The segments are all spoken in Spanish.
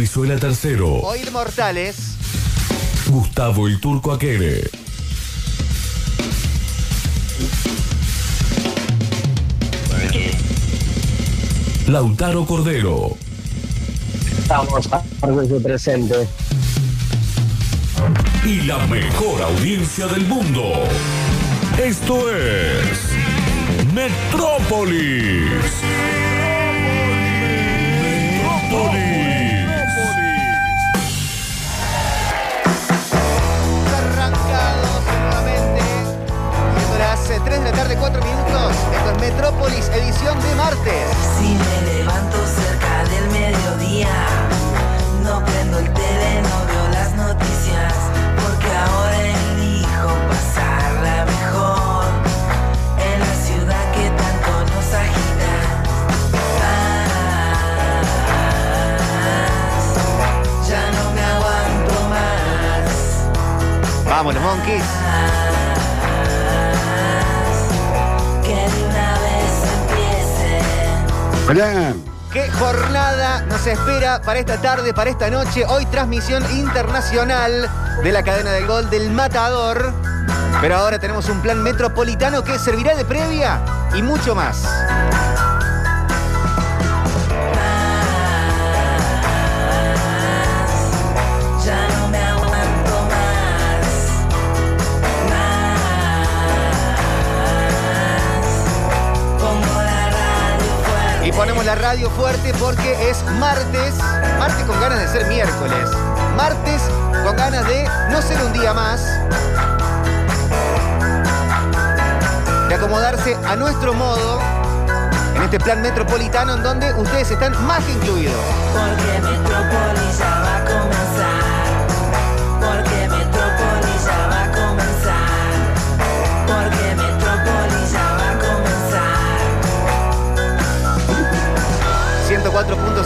Brizuela III. Oír Mortales. Gustavo el Turco Aquere. Lautaro Cordero. Estamos a de presente. Y la mejor audiencia del mundo. Esto es Metrópolis. Metrópolis. Las 3 de la tarde, 4 minutos. Esto es Metrópolis, edición de martes. Si me levanto cerca del mediodía, no prendo el tele, no veo las noticias, porque ahora elijo pasarla mejor en la ciudad que tanto nos agita. Ya no me aguanto más. Vamos, los monkeys. ¿Qué jornada nos espera para esta tarde, para esta noche? Hoy transmisión internacional de la cadena del gol del Matador. Pero ahora tenemos un plan metropolitano que servirá de previa y mucho más. Y ponemos la radio fuerte porque es martes, martes con ganas de ser miércoles, martes con ganas de no ser un día más, de acomodarse a nuestro modo en este plan metropolitano en donde ustedes están más que incluidos. Porque Metrópolis ya va a comenzar.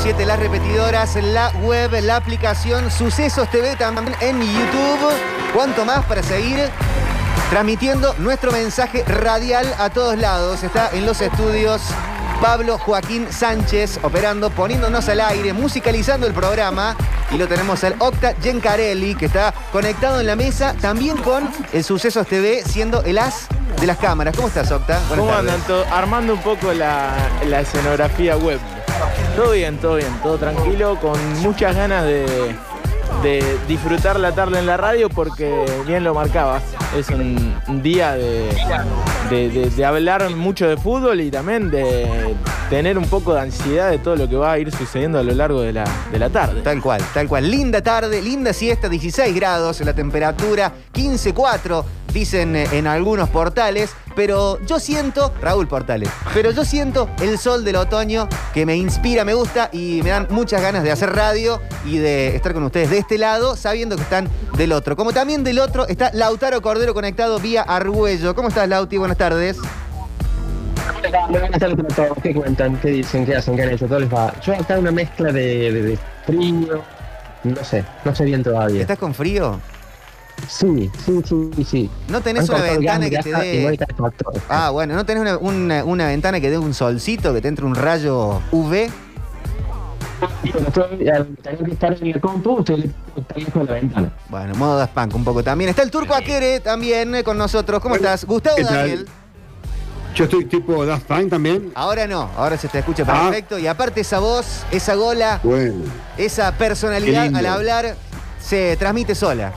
las repetidoras, la web, la aplicación Sucesos TV también en YouTube. cuánto más para seguir transmitiendo nuestro mensaje radial a todos lados. Está en los estudios Pablo Joaquín Sánchez operando, poniéndonos al aire, musicalizando el programa. Y lo tenemos al Octa Gencarelli, que está conectado en la mesa, también con el Sucesos TV, siendo el as de las cámaras. ¿Cómo estás, Octa? ¿Cómo andan? Armando un poco la, la escenografía web. Todo bien, todo bien, todo tranquilo, con muchas ganas de, disfrutar la tarde en la radio porque bien lo marcabas. Es un, día de, hablar mucho de fútbol y también de tener un poco de ansiedad de todo lo que va a ir sucediendo a lo largo de la, de la tarde. Tal cual, tal cual. Linda tarde, linda siesta, 16 grados, la temperatura 15.4, dicen en algunos portales. Pero yo siento, Raúl Portales, pero yo siento el sol del otoño que me inspira, me gusta y me dan muchas ganas de hacer radio y de estar con ustedes de este lado, sabiendo que están del otro. Como también del otro está Lautaro Cordero conectado vía Argüello. ¿Cómo estás, Lauti? Buenas tardes. Buenas tardes para todos. ¿Qué cuentan? ¿Qué dicen? ¿Qué hacen? ¿Qué han hecho? ¿Todo les va? Yo acá una mezcla de, de- de frío. No sé, no sé bien todavía. ¿Estás con frío? Sí, sí, sí, sí. ¿No tenés una ventana que te dé... Ah, bueno, ¿no tenés una, una- una ventana que dé un solcito, que te entre un rayo UV? Bueno, estoy, al tener que estar en la compu, estoy está lejos de la ventana. Bueno, modo Daft Punk un poco también. Está el turco Aquere también eh, con nosotros. ¿Cómo estás? Gustavo ¿qué tal? Daniel. Yo estoy tipo Daft Punk también. Ahora no, ahora se te escucha Ah. perfecto. Y aparte esa voz, esa gola, Bueno, esa personalidad al hablar se transmite sola.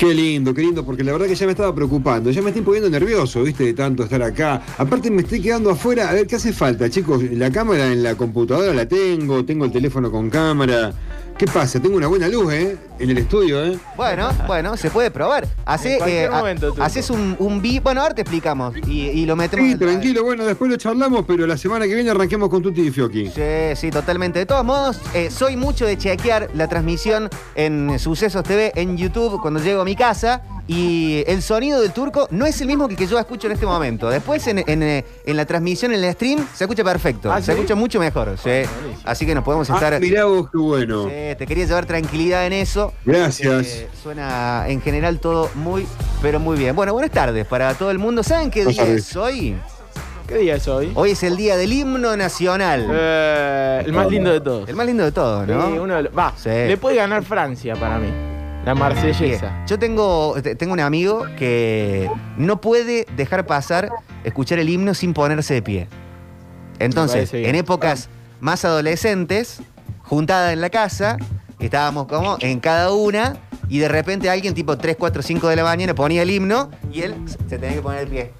Qué lindo, qué lindo, porque la verdad que ya me estaba preocupando, ya me estoy poniendo nervioso, viste, de tanto estar acá. Aparte me estoy quedando afuera, a ver qué hace falta, chicos. La cámara en la computadora la tengo, tengo el teléfono con cámara. ¿Qué pasa? Tengo una buena luz, ¿eh? En el estudio, ¿eh? Bueno, bueno, se puede probar. Hace, En cualquier eh, ha- momento, turco. haces un, un vi. Bueno, ahora te explicamos. Y, y lo metemos. Sí, tranquilo, bueno, después lo charlamos, pero la semana que viene arranquemos con Tutti y Fioqui. Sí, sí, totalmente. De todos modos, eh, soy mucho de chequear la transmisión en Sucesos TV en YouTube cuando llego a mi casa y el sonido del turco no es el mismo que el que yo escucho en este momento. Después en, en, eh, en la transmisión, en el stream, se escucha perfecto. ¿Ah, se sí? escucha mucho mejor. sí. Así que nos podemos estar... Ah, mirá vos, qué bueno. Sí, te quería llevar tranquilidad en eso. Gracias. Eh, suena en general todo muy, pero muy bien. Bueno, buenas tardes para todo el mundo. ¿Saben qué día tardes. es hoy? ¿Qué día es hoy? Hoy es el día del himno nacional. Eh, el más lindo de todos. El más lindo de todos, ¿no? Sí, uno de los- va, Sí. le puede ganar Francia para mí. La marsellesa. Yo tengo, te- tengo un amigo que no puede dejar pasar escuchar el himno sin ponerse de pie. Entonces, en épocas más adolescentes, juntada en la casa, estábamos como en cada una y de repente alguien tipo 3, 4, 5 de la mañana ponía el himno y él se tenía que poner de pie.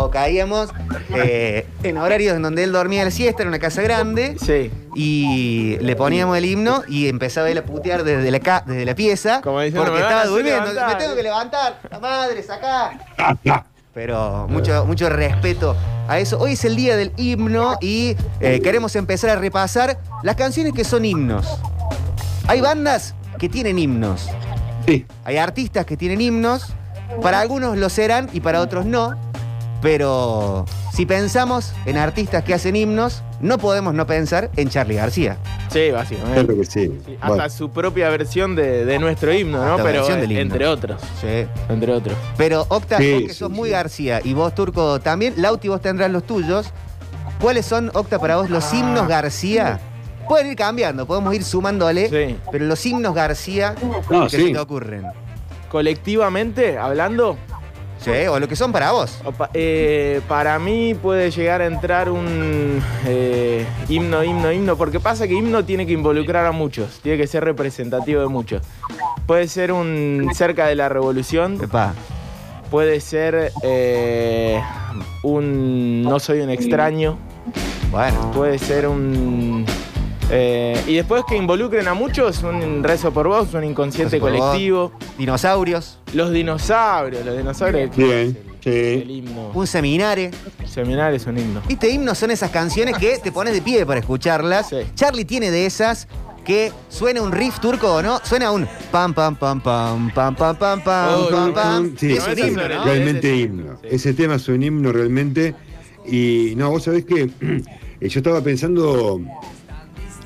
O caíamos eh, en horarios en donde él dormía la siesta en una casa grande Sí. y le poníamos el himno y empezaba él a putear desde la, ca- desde la pieza Como diciendo, porque "Me van a estaba durmiendo. levantar". Me tengo que levantar. La madre, sacá. Pero mucho, mucho respeto a eso. Hoy es el día del himno y eh, queremos empezar a repasar las canciones que son himnos. Hay bandas que tienen himnos. Sí. Hay artistas que tienen himnos. Para algunos lo serán y para otros no. Pero si pensamos en artistas que hacen himnos, no podemos no pensar en Charlie García. Sí, básicamente. Claro que sí. Sí, hasta Bueno, su propia versión de, de nuestro himno, ¿no? Hasta Pero versión del himno. entre otros. Sí. Entre otros. Pero Octa, Sí, vos que sí, sos sí. muy García y vos Turco también, Lauti vos tendrás los tuyos. ¿Cuáles son, Octa, para vos los himnos García? Pueden ir cambiando, podemos ir sumándole, Sí. pero los himnos García No, que sí. se te ocurren. Colectivamente, hablando, Sí, o lo que son para vos. eh, para mí puede llegar a entrar un eh, himno, himno, himno, porque pasa que himno tiene que involucrar a muchos, tiene que ser representativo de muchos. Puede ser un cerca de la revolución, Epa. puede ser eh, un no soy un extraño, Bueno. puede ser un... eh, y después que involucren a muchos, un rezo por vos, un inconsciente vos. colectivo. Dinosaurios, Los dinosaurios, los dinosaurios. Bien, El sí. himno. un seminario. Seminario es un himno. Viste, himnos son esas canciones que te pones de pie para escucharlas. Sí. Charlie tiene de esas que suena un riff turco o no, suena un pam pam pam pam pam pam pam pam Oh, pam pam. Sí, es un himno, ¿no? el- realmente Ese- himno. sí. Ese tema es un himno realmente. Y no, vos sabés que eh, yo estaba pensando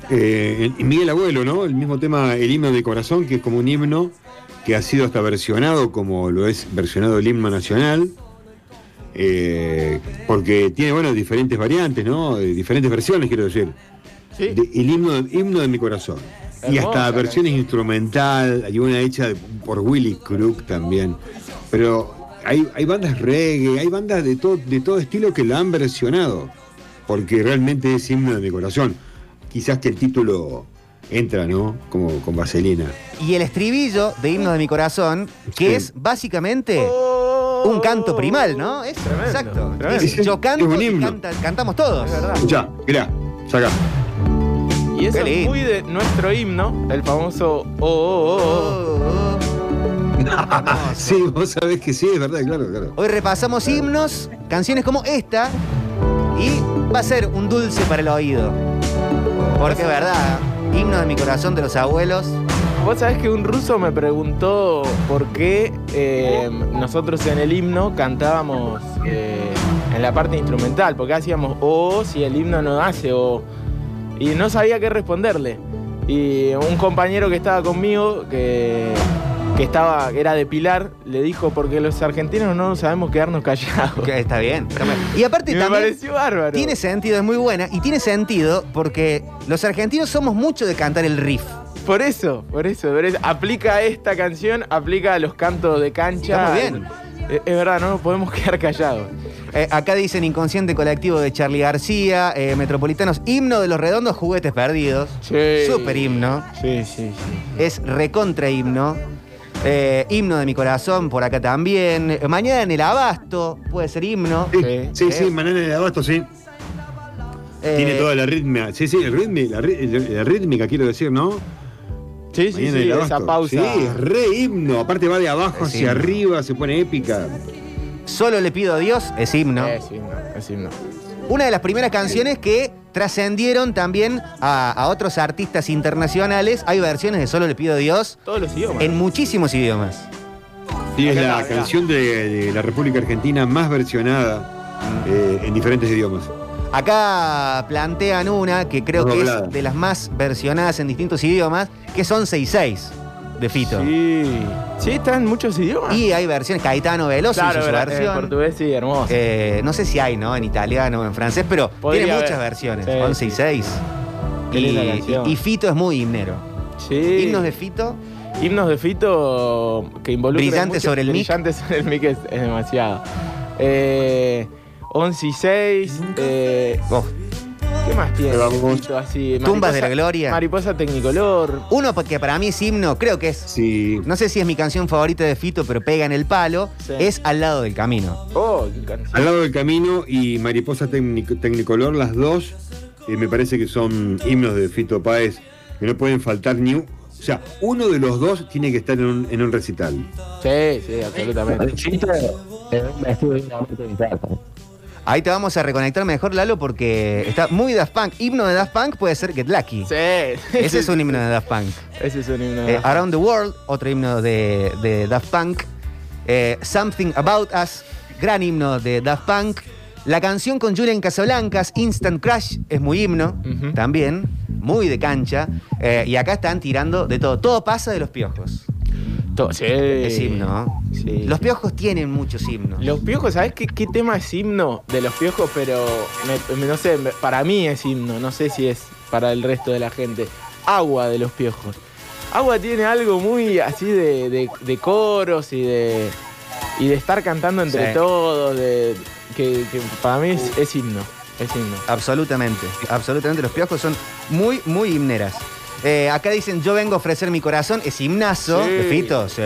eh, Miguel Abuelo, ¿no? El mismo tema, el himno de corazón, que es como un himno que ha sido hasta versionado como lo es versionado el himno nacional. eh, porque tiene, bueno, diferentes variantes, ¿no? Eh, Diferentes versiones, quiero decir. Sí. De- el himno, himno de mi corazón. y hasta versiones canción. instrumental, hay una hecha por Willy Crook también. Pero hay, hay bandas reggae, hay bandas de todo, de todo estilo que la han versionado, porque realmente es himno de mi corazón. Quizás que el título entra, ¿no? Como con vaselina. Y el estribillo de Himno de mi corazón, que Sí. es básicamente Oh. un canto primal, ¿no? Es Tremendo, exacto. tremendo. Es, yo canto Es un y canta- cantamos todos. Es verdad. Escuchá, mirá, saca. Y eso es muy de nuestro himno, el famoso oh, oh, oh, oh. Sí, vos sabés que sí, es verdad, claro, claro. Hoy repasamos himnos, canciones como esta, y va a ser un dulce para el oído. Porque es verdad, himno de mi corazón de los abuelos. Vos sabés que un ruso me preguntó por qué eh, nosotros en el himno cantábamos eh, en la parte instrumental, porque hacíamos oh si el himno no hace oh. Y no sabía qué responderle. Y un compañero que estaba conmigo, que, que estaba, era de Pilar, le dijo, porque los argentinos no sabemos quedarnos callados. Que está bien. está bien. Y aparte me también pareció bárbaro. tiene sentido, es muy buena. Y tiene sentido porque los argentinos somos mucho de cantar el riff. Por eso, por eso, por eso. Aplica esta canción, aplica a los cantos de cancha. Está muy bien. Es, es verdad, no nos podemos quedar callados. Eh, acá dicen Inconsciente Colectivo de Charlie García, eh, Metropolitanos, himno de los redondos juguetes perdidos. Sí. Super himno. Sí, sí, sí. Es recontra himno. Eh, himno de mi corazón, por acá también. Eh, Mañana en el Abasto, puede ser himno. Sí, Sí. sí, sí, Manana de Abasto, sí. Eh, Tiene toda la ritmia. Sí, sí, el ritmi- la, rítmica, quiero decir, ¿no? Sí, sí, Mañana sí, esa pausa. Sí, es re himno. Aparte va de abajo Es hacia himno. arriba, se pone épica. Solo le pido a Dios, es himno. Es himno, es himno. Una de las primeras canciones que trascendieron también a, a otros artistas internacionales. Hay versiones de Solo le pido a Dios Todos los idiomas. en muchísimos idiomas. Sí, es la canción de, de la República Argentina más versionada eh, en diferentes idiomas. Acá plantean una que creo que Doblada. es de las más versionadas en distintos idiomas, que son 66 de Fito. Sí. Sí, está en muchos idiomas. Y hay versiones, Caetano Veloso claro, hizo su en versión. portugués sí, hermoso. Eh, no sé si hay, ¿no? En italiano o en francés, pero Podría tiene muchas haber. versiones, Sí, 11 y sí. 6. Qué Y, Fito es muy himnero. sí. Himnos de Fito, Himnos de Fito que involucran. Brillante mucho- sobre el mic. Brillante sobre el mic es, es demasiado. Eh, 11 y 6. eh, oh, ¿Qué más tiene? Así? Tumbas de la Gloria. Mariposa Tecnicolor. uno que para mí es himno, creo que es, Sí. no sé si es mi canción favorita de Fito, pero pega en el palo, Sí. es Al lado del camino. Oh, qué canción. Al lado del camino y Mariposa Tecnic- Tecnicolor, las dos, eh, me parece que son himnos de Fito Páez, que no pueden faltar ni un. O sea, uno de los dos tiene que estar en un, en un recital. Sí, sí, absolutamente. Ahí te vamos a reconectar mejor, Lalo, porque está muy Daft Punk. Himno de Daft Punk puede ser Get Lucky. Sí. Ese es un himno de Daft Punk. Ese es un himno. de Eh, Around the World, otro himno de, de Daft Punk. Eh, Something About Us, gran himno de Daft Punk. La canción con Julian Casablancas, Instant Crush, es muy himno también, muy de cancha. Eh, y acá están tirando de todo. Todo pasa de los piojos. To- sí. Es himno. Los piojos tienen muchos himnos. Los piojos, ¿sabes qué, qué tema es himno de los piojos? Pero me- me- no sé, me- para mí es himno, no sé si es para el resto de la gente. Agua de los piojos. Agua tiene algo muy así de, de- de coros y de, y de estar cantando entre Sí. todos, de, que, que para mí es, es himno. Es himno. Absolutamente, absolutamente. Los piojos son muy, muy himneras. Eh, acá dicen, yo vengo a ofrecer mi corazón. Es himnazo Sí. de Fito, sí.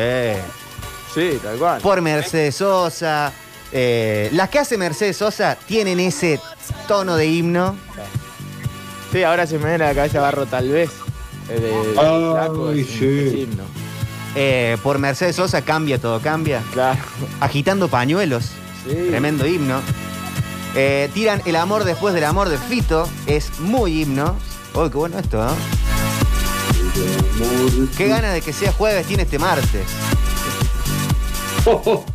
Sí, tal cual. Por Mercedes Sosa. Eh, las que hace Mercedes Sosa tienen ese tono de himno. Sí, ahora se me viene a la cabeza Barro tal vez. de- de Ay, Flaco, es, sí. es himno. Eh, por Mercedes Sosa cambia, todo cambia. Claro. Agitando pañuelos, Sí. tremendo himno. Eh, tiran el amor después del amor de Fito, es muy himno. Uy, qué bueno esto, ¿no? Qué ganas de que sea jueves tiene este martes.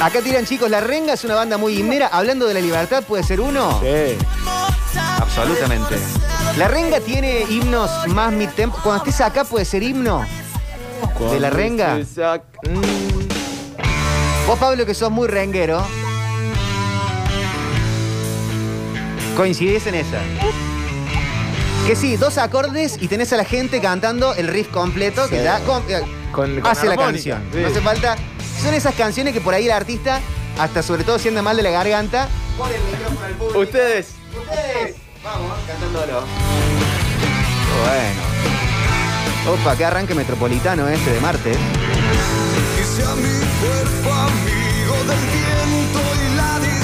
Acá tiran chicos, La Renga es una banda muy himnera. Hablando de la libertad, ¿puede ser uno? Sí. Absolutamente. La Renga tiene himnos más mid-tempo. Cuando estés acá, ¿puede ser himno? ¿De la renga? Mm, Vos, Pablo, que sos muy renguero. Coincidís en esa. Que sí, dos acordes y tenés a la gente cantando el riff completo que com- eh, Con- con hace la canción. sí. No hace falta. Son esas canciones que por ahí el artista, hasta sobre todo siendo mal de la garganta, pone el micrófono al público. Ustedes. Ustedes, vamos, cantándolo. Bueno. Opa, qué arranque metropolitano este de martes.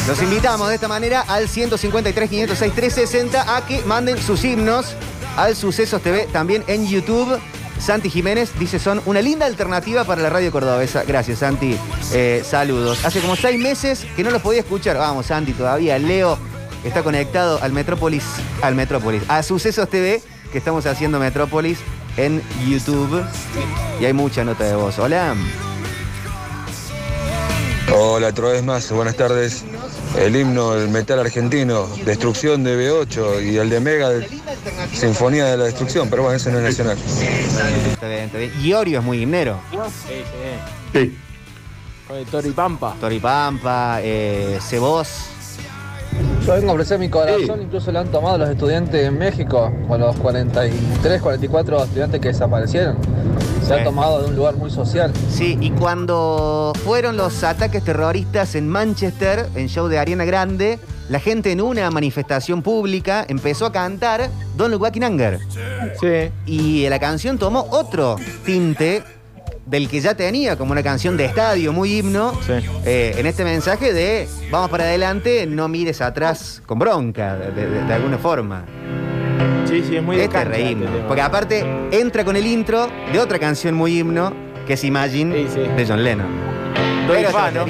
Los invitamos de esta manera al 153 506 360 a que manden sus himnos al Sucesos TV también en YouTube. Santi Jiménez dice son una linda alternativa para la radio cordobesa. Gracias, Santi. Eh, saludos. Hace como seis meses que no los podía escuchar. Vamos, Santi, todavía. Leo está conectado al Metrópolis, al Metrópolis, a Sucesos TV, que estamos haciendo Metrópolis en YouTube. Y hay mucha nota de voz. Hola. Hola, otra vez más, buenas tardes. El himno del metal argentino, Destrucción de B8 y el de Mega, Sinfonía de la Destrucción, pero bueno, ese no es nacional. Está bien, está bien. Iorio es muy himnero. Sí, sí. Sí. Con el Tori Pampa. Toripampa, eh, Cebos. Yo vengo a ofrecer mi corazón, incluso lo han tomado los estudiantes en México, con los 43, 44 estudiantes que desaparecieron. Se Sí. ha tomado de un lugar muy social. Sí, y cuando fueron los ataques terroristas en Manchester, en show de Ariana Grande, la gente en una manifestación pública empezó a cantar Don't Look Back in Anger. Sí. Y la canción tomó otro tinte del que ya tenía, como una canción de estadio, muy himno, Sí. eh, en este mensaje de vamos para adelante, no mires atrás con bronca, de, de- de alguna forma. Sí, sí, es muy este re este himno. Porque aparte entra con el intro de otra canción muy himno, que es Imagine, Sí, sí. de John Lennon. Doy Pega fa, esa ¿no?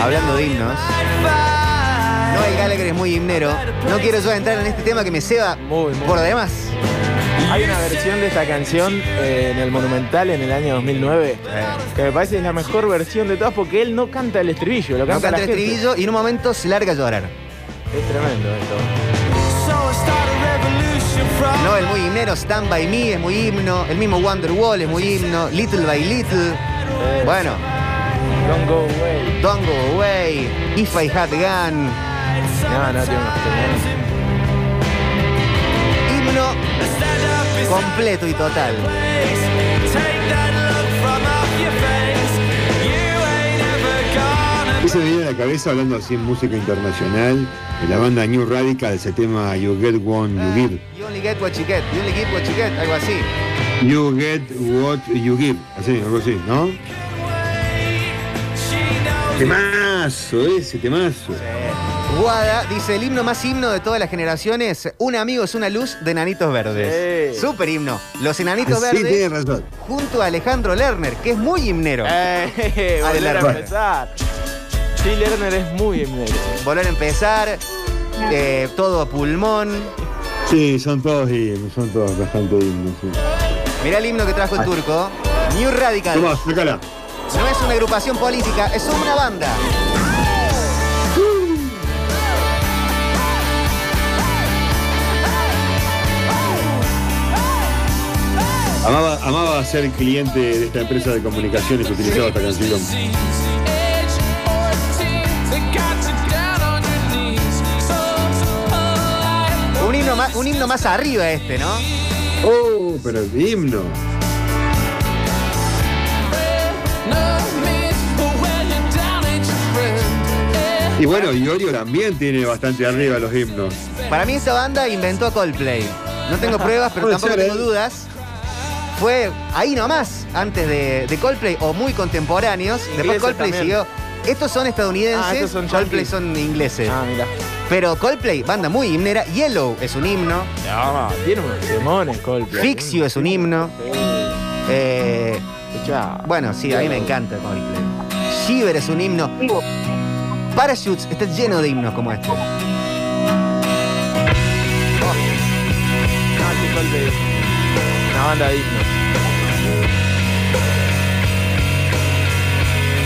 Hablando de himnos, Noel Gallagher es muy himnero. No quiero yo entrar en este tema que me ceba Muy, muy. por demás. Hay una versión de esta canción eh, en el Monumental en el año 2009 que me parece es la mejor versión de todas porque él no canta el estribillo, lo No canta, canta la el gente. estribillo y en un momento se larga a llorar. Es tremendo esto. No, el muy himnero Stand By Me es muy himno. El mismo Wonderwall es muy himno. Little by Little. Bueno, Don't go away. Don't Go Away. If I Had Gun. No, no, tiene unos temones. Himno completo y total. Eso me viene a la cabeza hablando así en música internacional, de la banda New Radical, ese tema You Get One, You Give. You only get what you get. You only give what you get. Algo así. You Get What You Give. Así, algo así, ¿no? Temazo, ese temazo. Guada dice el himno más himno de todas las generaciones. Un amigo es una luz de Enanitos Verdes. Sí. Super himno. Los Enanitos Sí, Verdes tiene razón. junto a Alejandro Lerner, que es muy himnero. Eh, volver a empezar. Sí, Lerner es muy himnero. Volver a empezar. eh, todo a pulmón. Sí, son todos himnos, son todos bastante himnos. Sí. Mirá el himno que trajo el turco. New Radical. Tomás. No es una agrupación política, es una banda. Amaba, amaba ser cliente de esta empresa de comunicaciones que utilizaba esta canción. Un himno más, un himno más arriba este, ¿no? Oh, pero el himno. Y bueno, Iorio también tiene bastante arriba los himnos. Para mí esa banda inventó Coldplay. No tengo pruebas, pero Puede tampoco ser, tengo ¿eh? dudas. Fue ahí nomás, antes de, de Coldplay, o muy contemporáneos. Después Ingleses Coldplay también. siguió. Estos son estadounidenses, Ah, estos son Coldplay yankees. son ingleses. Ah, mira. Pero Coldplay, banda muy himnera. Yellow es un himno. No, tiene unos demones, Coldplay. Fix You es un himno. Sí. Eh, Bueno, sí, a mí me encanta Coldplay. Shiver es un himno. Parachutes está lleno de himnos como este. Sí, Coldplay. Una banda de himnos.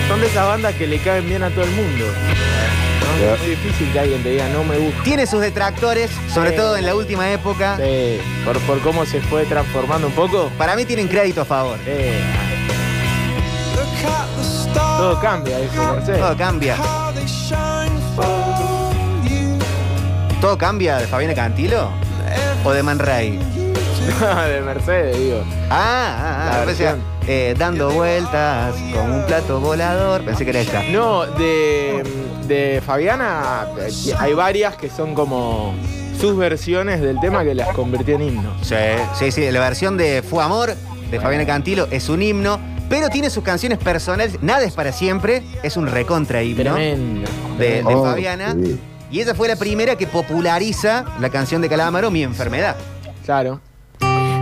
Son de esas bandas que le caen bien a todo el mundo. ¿no? Es muy difícil que alguien te diga no me gusta. Tiene sus detractores, sobre Sí. todo en la última época. Sí, por, por cómo se fue transformando un poco. Para mí tienen crédito a favor. Eh, todo cambia, dice Mercedes. Todo cambia. ¿Todo cambia de Fabiana Cantilo? ¿O de Man Ray? de Mercedes, digo. Ah, ah, ah. Pensé, eh, dando vueltas con un plato volador. Pensé que era esta. No, de, de Fabiana eh, hay varias que son como sus versiones del tema que las convirtió en himno. Sí, sí, sí. La versión de Fue Amor de Fabiana Cantilo es un himno, pero tiene sus canciones personales. Nada es para siempre. Es un recontra himno Tremendo. de, de Oh, Fabiana. sí. Y esa fue la primera que populariza la canción de Calamaro, Mi Enfermedad. Claro.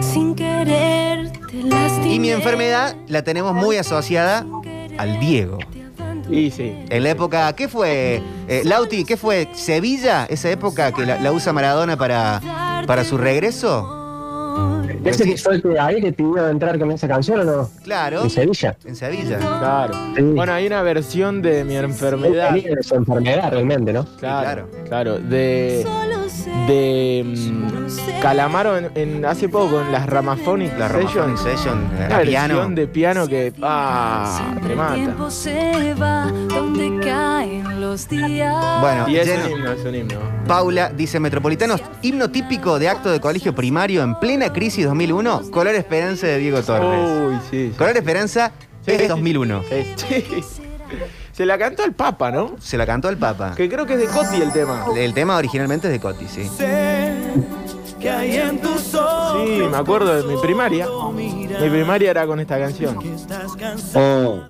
Sin querer te lastimé. Y Mi Enfermedad la tenemos muy asociada al Diego. Y sí. En la época, ¿qué fue? Eh, Lauti, ¿qué fue? ¿Sevilla? ¿Esa época que la, la usa Maradona para, para su regreso? ¿Ese que fue el que ahí que pidió entrar con esa canción o no? Claro. En Sevilla. En Sevilla. Claro. Sí. Bueno, hay una versión de mi enfermedad. Tenía su enfermedad realmente, ¿no? Claro, claro. claro. De, Solo de mm, Calamaro en, en- hace poco en las Ramaphonic La Ramaphonic Session, Una a versión piano. de piano que ah, el mata. tiempo se va donde caen los días. Bueno, Y es lleno. un himno, es un himno. Paula dice, Metropolitanos, himno típico de acto de colegio primario en plena crisis 2001, Color Esperanza de Diego Torres. Uy, sí. Color Esperanza Sí, es de sí. 2001. Sí. Se la cantó el Papa, ¿no? Se la cantó el Papa. Que creo que es de Coti el tema. El tema originalmente es de Coti, sí. Sí, me acuerdo de mi primaria. Mi primaria era con esta canción. Oh,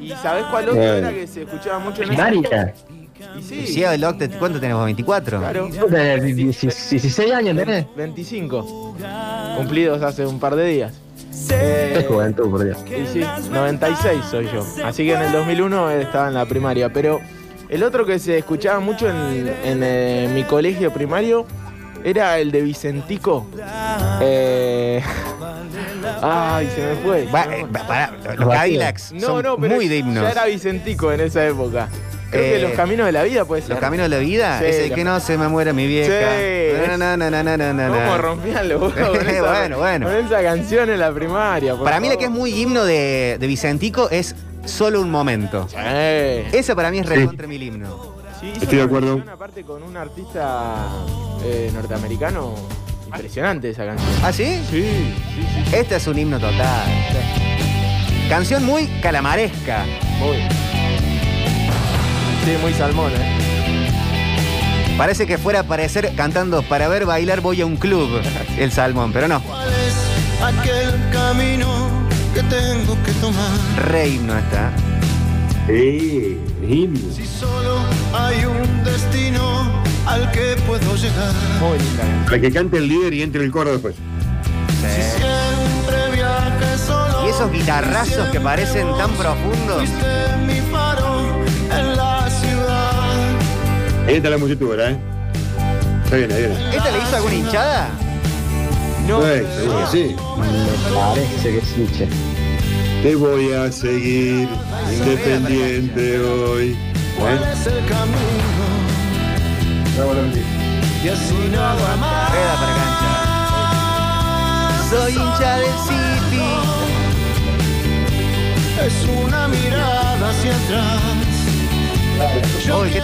¿Y sabes cuál otra Bueno. era que se escuchaba mucho en? Primaria. Y sí, Sí, el Octet, ¿cuánto tenemos? ¿24? claro. De 16 años tenés. 25. Cumplidos hace un par de días. Qué juventud, por Dios. Y sí, 96 soy yo. Así que en el 2001 estaba en la primaria. Pero el otro que se escuchaba mucho en, en, eh, mi colegio primario era el de Vicentico. Eh, Ay, se me fue. Va, eh, va- pará, los Cadillacs No, son no, pero muy ya era Vicentico en esa época. Creo Eh, que los caminos de la vida puede ser. Los caminos de la vida, Sí, es el los- que no se me muera mi vieja. Sí. Na, na, na, na, na, na. ¿Cómo rompían los huevos con esa, Bueno, bueno. con esa canción en la primaria? por Para mí la que es muy himno de, de Vicentico es Solo un momento. Sí. Esa para mí es recontra mil himno. Sí, Estoy de acuerdo. Aparte con un artista eh, norteamericano, impresionante esa canción. ¿Ah, sí? Sí, sí, sí. Este es un himno total. Canción muy calamaresca. Muy. Sí, muy salmón, ¿eh? Parece que fuera a aparecer cantando para ver bailar voy a un club el salmón, pero no. ¿Cuál es aquel camino que tengo que tomar? Re himno está. Eh, himno. Si solo hay un destino al que puedo llegar. Muy linda. Para que cante el líder y entre el coro después. Siempre viaje solo. Y esos guitarrazos que parecen tan profundos. Ahí está la musitura, ¿eh? Está bien, ahí viene. ¿Esta le hizo alguna hinchada? No, Sí, seguro que sí. Me parece que sí, che. Te voy a seguir independiente hoy. ¿Cuál ¿Eh? es el camino? Y así nada más. Rueda para cancha. Soy hincha del City. Es una mirada hacia atrás. Uy, qué.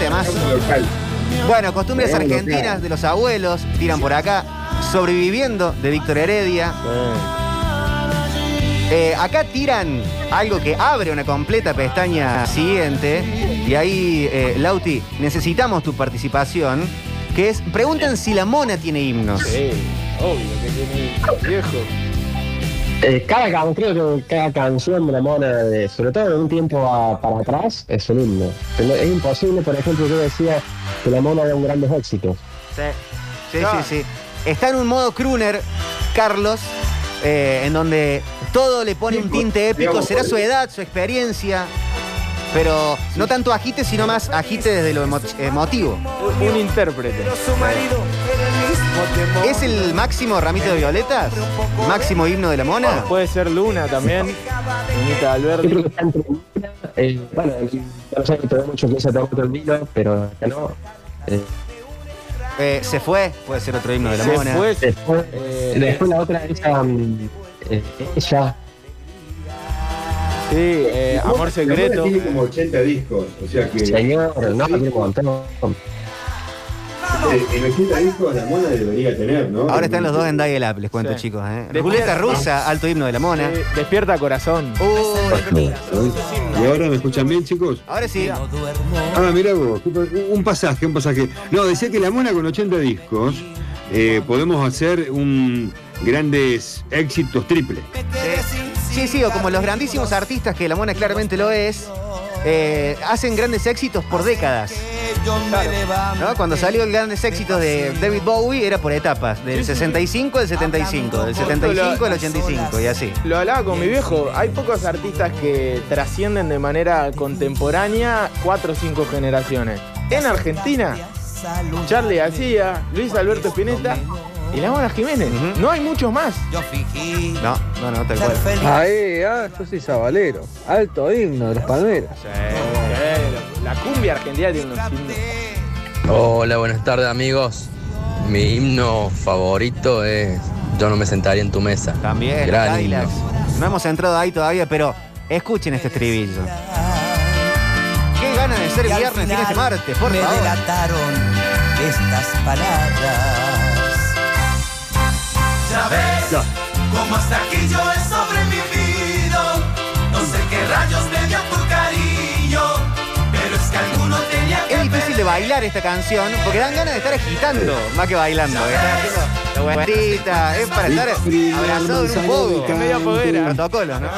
Bueno, costumbres argentinas de los abuelos, tiran por acá. Sobreviviendo de Víctor Heredia. Eh, acá tiran algo que abre una completa pestaña siguiente. Y ahí, eh, Lauti, necesitamos tu participación. Que es, preguntan si la mona tiene himnos. Sí, obvio que tiene viejo. Eh, cada, can- creo que cada canción de la mona, de- sobre todo de un tiempo a- para atrás, es un himno. Pero es imposible, por ejemplo, yo decía que la mona era un grandes éxitos. Sí, sí, sí, sí. Está en un modo crooner, Carlos, eh, en donde todo le pone un tinte épico. digamos, Será su edad, su experiencia, pero no tanto agite, sino más agite desde lo emo- emotivo. Un intérprete. ¿Es el máximo ramito de violetas? ¿Máximo himno de la mona? Puede ser Luna también. Lunita Yo creo Alberti. que está entre eh, bueno, no sé, te mucho que se el vino, pero acá no. Eh, Eh, se fue, puede ser otro himno de la Se mona. fue. después, Eh, después la otra, esa, mm, eh, ella, Sí, eh, Amor Secreto. Tiene como 80 discos, o sea que señor, no, montón. Eh, en 80 discos la mona debería tener, ¿no? Ahora están los dos en Dial Up, les cuento, Sí. chicos. ¿eh? Ruleta rusa, alto himno de la mona. Eh, Despierta Corazón. Uy, ¿Y ahora me escuchan bien, chicos? ahora sí. Ah, mira vos, un pasaje, un pasaje. No, decía que la mona con 80 discos eh, podemos hacer un grandes éxitos triple. Sí, sí, o como los grandísimos artistas, que la mona claramente lo es, eh, hacen grandes éxitos por décadas. ¿No? Cuando salió el grandes éxitos de David Bowie era por etapas, del 65 al 75, del 75 al 85 y así. Lo hablaba con mi viejo. Hay pocos artistas que trascienden de manera contemporánea cuatro o cinco generaciones. En Argentina, Charlie García, Luis Alberto Spinetta y la Mona Jiménez. Ujú. No hay muchos más. No, no, no, tal cual. Ahí, ah, yo soy sabalero. Alto himno de las palmeras. La cumbia argentina tiene unos himnos. Hola, buenas tardes amigos. Mi himno favorito es Yo no me sentaría en tu mesa. También, Gran himno. No hemos entrado ahí todavía, pero escuchen este estribillo. Qué ganas de ser Y viernes en este martes, por me favor. delataron estas palabras. Ya ves cómo hasta aquí yo he sobrevivido. No sé qué rayos me dio bailar esta canción porque dan ganas de estar agitando más que bailando. que Estar haciendo la es para estar abrazado en un pogo. Es media foguera. Protocolos, ¿no?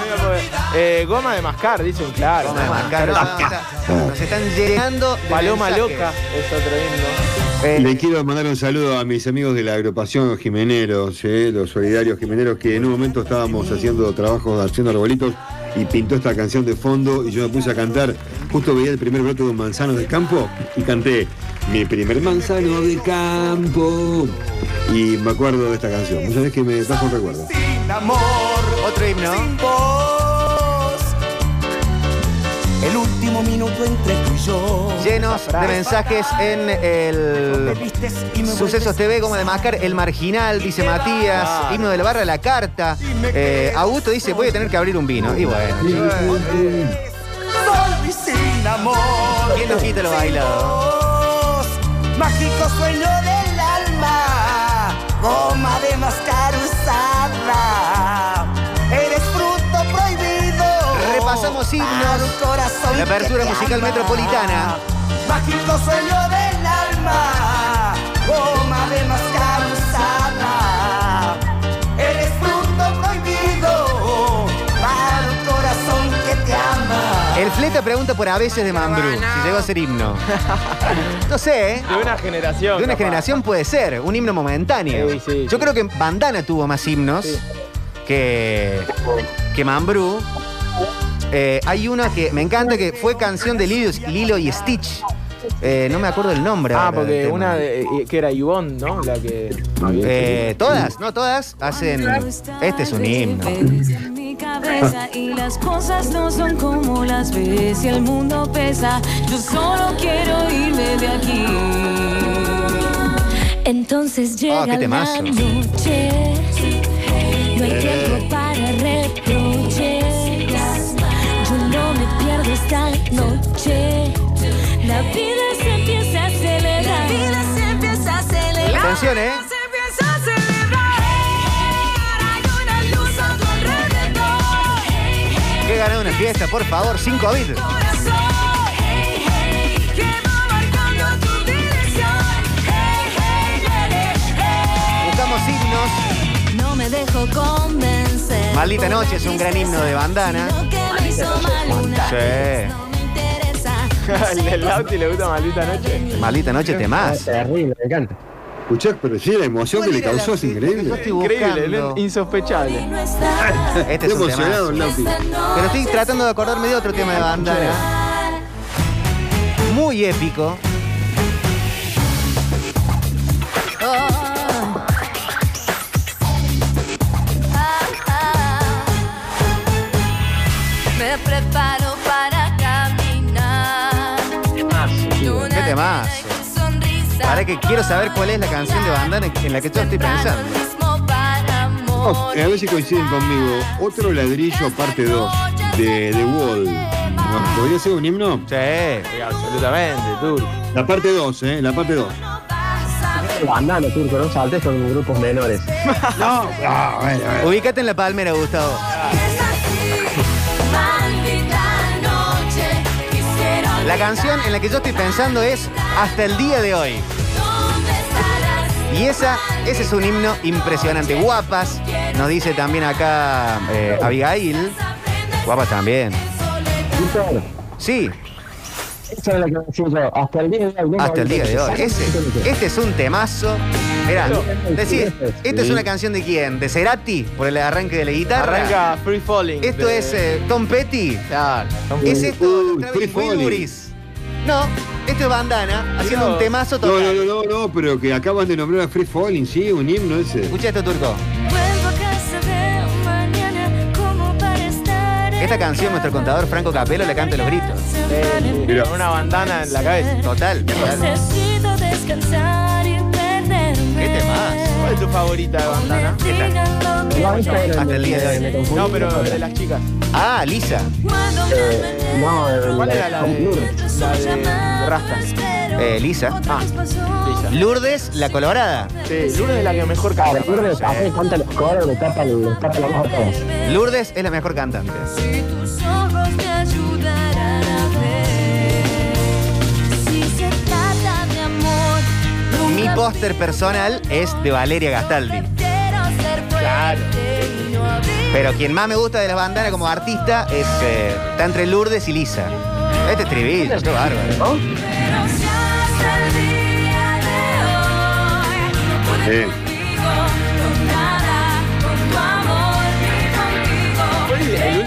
Eh, goma de mascar, dicen, claro. Vamos a marcar, no, está- Nos están llenando. de Paloma mensajes. Loca es otro himno. Eh, Le quiero mandar un saludo a mis amigos de la agrupación Jimeneros, eh, los solidarios Jimeneros, que en un momento estábamos haciendo trabajos, haciendo arbolitos, y pintó esta canción de fondo, y yo me puse a cantar. Justo veía el primer brote de un manzano del campo, y canté Mi primer manzano de campo. Y me acuerdo de esta canción. Muchas veces que me trajo un recuerdo. Amor, otro himno. El último minuto entre tú y yo. Llenos de mensajes en el Sucesos TV, como de Mascar, El Marginal, dice Matías, himno del barra La Carta. Eh, Augusto dice, voy a tener que abrir un vino. Y bueno, sin amor. ¿quién nos quita lo bailado? Mágico sueño del alma, goma de mascar usada. Eres fruto prohibido. Repasamos himnos un corazón la apertura musical ama. metropolitana. Mágico sueño del alma, goma de mascar Fleta pregunta por a veces de Mambrú, si llegó a ser himno. No sé, ¿eh? De una generación. De una capaz. generación puede ser, un himno momentáneo. Sí, sí, Yo sí. creo que Bandana tuvo más himnos Sí. que, que Mambrú. Eh, hay una que me encanta que fue canción de Lilo, Lilo y Stitch. Eh, no me acuerdo el nombre. Ah, porque una de, que era Ivonne, ¿no? La que. Eh, todas, no todas, hacen. Este es un himno. Mi cabeza y las cosas no son como las ves y el mundo pesa. Yo solo quiero irme de aquí. Entonces llega Ah, qué la temazo. noche. No hay tiempo para reproches. Yo no me pierdo esta noche. La vida se empieza a acelerar. La vida se empieza a acelerar. Atención, ¿eh? Ganado una fiesta, por favor, sin COVID. Buscamos himnos. No me dejo convencer. Maldita Noche es un gran himno de bandana. Sí. vez no me interesa. El del Lauti le gusta maldita noche. Maldita Noche, Es temas. terrible, me encanta. Escuchá, pero sí, la emoción que le causó es increíble. Increíble, insospechable. Este Estoy es un emocionado, tema. Pero estoy tratando de acordarme de otro tema de bandana. Muy épico. Me preparo para caminar. Qué temazo. Ahora que quiero saber cuál es la canción de bandana en la que yo estoy pensando. Oh, a ver si coinciden conmigo. Otro ladrillo, parte 2, de The Wall. ¿No? ¿Podría ser un himno? Sí. Absolutamente, Turco. La parte 2, ¿eh? La parte 2. Bandana, turco, no saltes con grupos menores. No, ah, bueno, bueno. Ubícate en la palmera, Gustavo. La canción en la que yo estoy pensando es Hasta el día de hoy. Y esa, ese es un himno impresionante. Guapas, nos dice también acá eh, Abigail. Guapas también. Sí, esa es la que decía yo. Hasta el día de hoy. hasta el día de hoy. Ese, este es un temazo. Mirá, decís, ¿esta es una canción de quién? ¿De Cerati? Por el arranque de la guitarra. Arranca Free Falling. Esto de- es eh, Tom Petty. Claro. ¿Es esto? Free Falling. No, esto es Bandana haciendo un temazo total. no, no, no, no, pero que acaban de nombrar a Free Falling, sí, un himno ese. Escucha esto, Turco. Vuelvo a casa de mañana como para estar Esta canción nuestro contador Franco Capelo le canta los gritos. Mira. Con una bandana en la cabeza. Total. total. Necesito descansar y. ¿Qué temas? ¿Cuál es tu favorita de bandana? Esta Hasta el día de hoy. No, pero de las chicas. Ah, Lisa. Eh, no, el- ¿Cuál era la de, Lourdes. la de Rasta? Eh, Lisa. Ah, Lisa. Lourdes, la colorada. Sí, Lourdes es la que mejor canta. Claro, Lourdes, aparte canta los coros, le tapa, le tapa la voz a todos. Lourdes es la mejor cantante. Si tus ojos me ayudarán a ver Si se trata de amor Mi póster personal es de Valeria Gastaldi. Claro. Pero quien más me gusta de las bandanas como artista es eh, está entre Lourdes y Lisa. Este estribillo, qué bárbaro.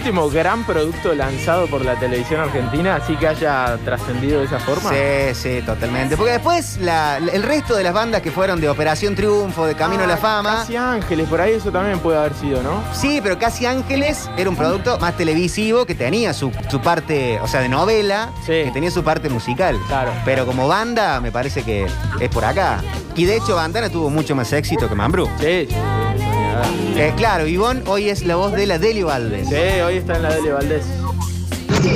Último gran producto lanzado por la televisión argentina, así que haya trascendido de esa forma. Sí, sí, totalmente. Porque después la- el resto de las bandas que fueron de Operación Triunfo, de Camino a la Fama. Casi Ángeles, por ahí eso también puede haber sido, ¿no? Sí, pero Casi Ángeles era un producto más televisivo que tenía su, su parte, o sea, de novela, que tenía su parte musical. Claro. Pero como banda, me parece que es por acá. Y de hecho, Bandana tuvo mucho más éxito que Mambrú. Sí, sí, sí. Eh, claro, Ivonne hoy es la voz de la Deli Valdés. Sí, hoy está en la Dele Valdés.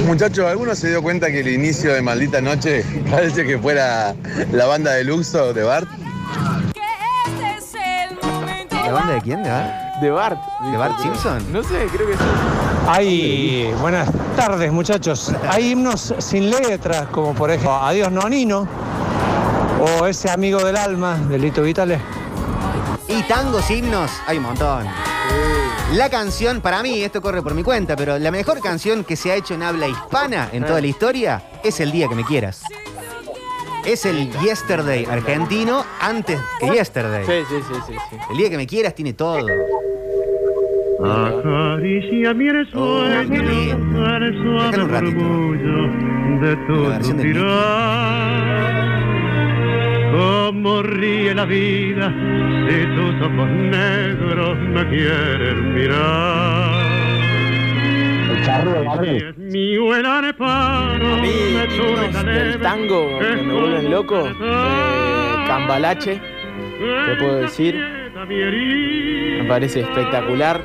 Muchachos, ¿alguno se dio cuenta que el inicio de Maldita Noche parece que fuera la banda de Luxo de Bart? ¿La banda de quién? ¿De Bart? De Bart. ¿De Bart Simpson? No sé, creo que sí. Hay, buenas tardes muchachos, hay himnos sin letras, como por ejemplo Adiós Nonino, o ese amigo del alma, de Lito Vitale. Y tangos, himnos, hay un montón. La canción, para mí, esto corre por mi cuenta, pero la mejor canción que se ha hecho en habla hispana en toda la historia es El Día que me quieras. Es el Yesterday argentino antes que Yesterday. Sí, sí, sí, sí. sí. El Día que me quieras tiene todo. Acaricia mi el suave murmullo de tu suspirar. Cómo ríe la vida si tus ojos negros me quieren mirar. Y es mío el areparo A mí, de del tango que me vuelven loco, eh, Cambalache, te puedo decir, me parece espectacular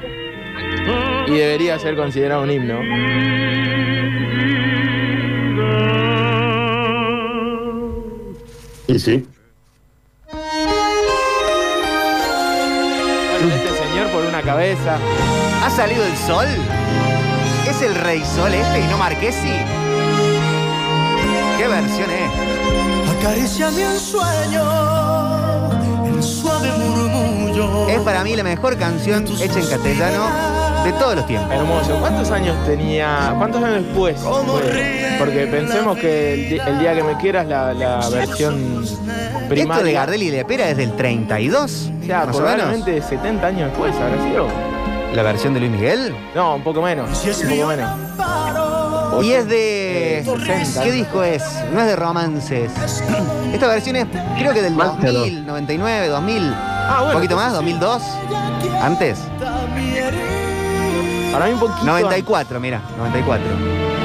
y debería ser considerado un himno. Y sí. Cabeza. ¿Ha salido el sol? ¿Es el rey sol este y no Marquesi? ¿Qué versión es? Acaricia mi ensueño, el suave murmullo. Es para mí la mejor canción hecha en castellano de todos los tiempos. Hermoso. ¿Cuántos años tenía? ¿Cuántos años después? fue? Porque pensemos que el, día que me quieras la, la versión primaria. Esto de Gardel y Lepera es del 32, O sea, más o menos. probablemente 70 años después habrá sido. ¿La versión de Luis Miguel? No, un poco menos. Un poco menos. Y es de... 60. ¿Qué disco es? No es de romances. Esta versión es, creo que del Más que 2000, 99, 2000. Ah, bueno, ¿Un poquito más? entonces ¿2002? ¿Antes? Para mí un poquito. 94, mira, 94.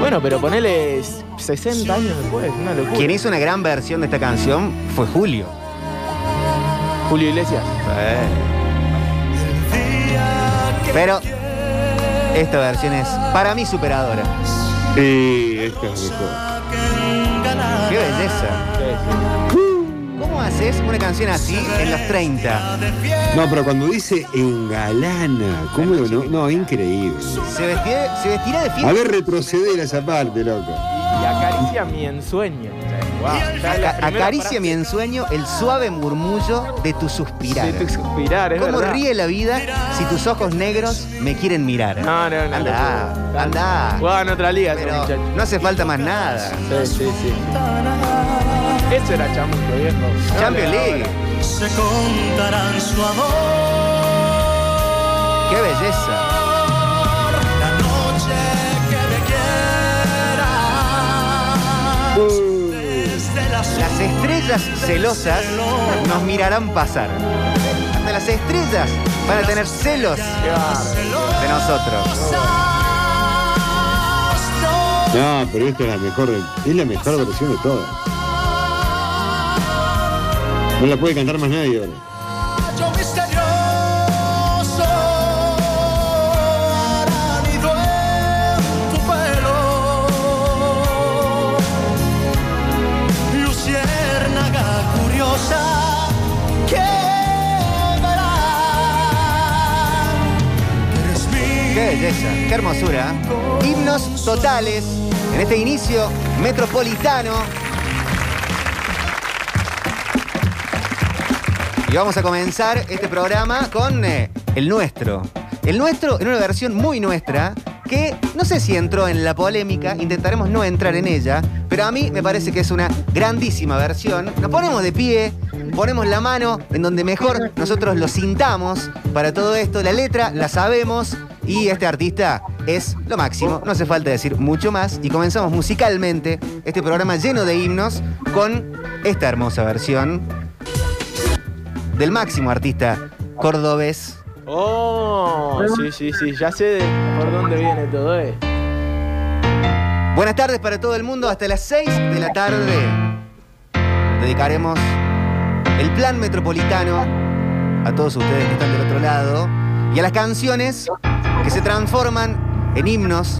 Bueno, pero ponele 60 años después, una locura. Quien hizo una gran versión de esta canción fue Julio. Julio Iglesias. Pero esta versión es para mí superadora. Sí, esta es la mejor. ¡Qué belleza! ¿Cómo haces una canción así en los 30? No, pero cuando dice engalana, ¿cómo lo- no? No, increíble. Se vestirá, se vestirá de A fiesta. ver, retroceder a esa parte, loco. Y acaricia mi ensueño. Wow, Aca- Acaricia mi ensueño el suave murmullo de tu suspirar. de tu suspirar, es ¿Cómo verdad. ríe la vida si tus ojos negros me quieren mirar? No, no, no. Anda, no, anda. Jugaba en otra liga Pero no hace falta más nada. Sí, sí, sí. Eso era chamuco, viejo. Champions le- League. Se contarán su amor. ¡Qué belleza! La noche que me quieras. Desde las Las estrellas celosas nos mirarán pasar. Hasta las estrellas van a tener celos de nosotros. No, pero esta es la mejor, es la mejor versión de todas. No la puede cantar más nadie ahora. Yo misterioso anido en tu pelo Luciérnaga curiosa que verá Eres mi ¡Qué belleza! ¡Qué hermosura! Himnos totales en este inicio metropolitano. Y vamos a comenzar este programa con eh, el nuestro. El nuestro en una versión muy nuestra que no sé si entró en la polémica, intentaremos no entrar en ella, pero a mí me parece que es una grandísima versión. Nos ponemos de pie, ponemos la mano en donde mejor nosotros lo sintamos para todo esto. La letra la sabemos y este artista es lo máximo, no hace falta decir mucho más y comenzamos musicalmente este programa lleno de himnos con esta hermosa versión del máximo artista cordobés. Oh, sí, sí, sí, ya sé de por dónde viene todo esto. Buenas tardes para todo el mundo, hasta las 6 de la tarde dedicaremos el plan metropolitano a todos ustedes que están del otro lado y a las canciones que se transforman en himnos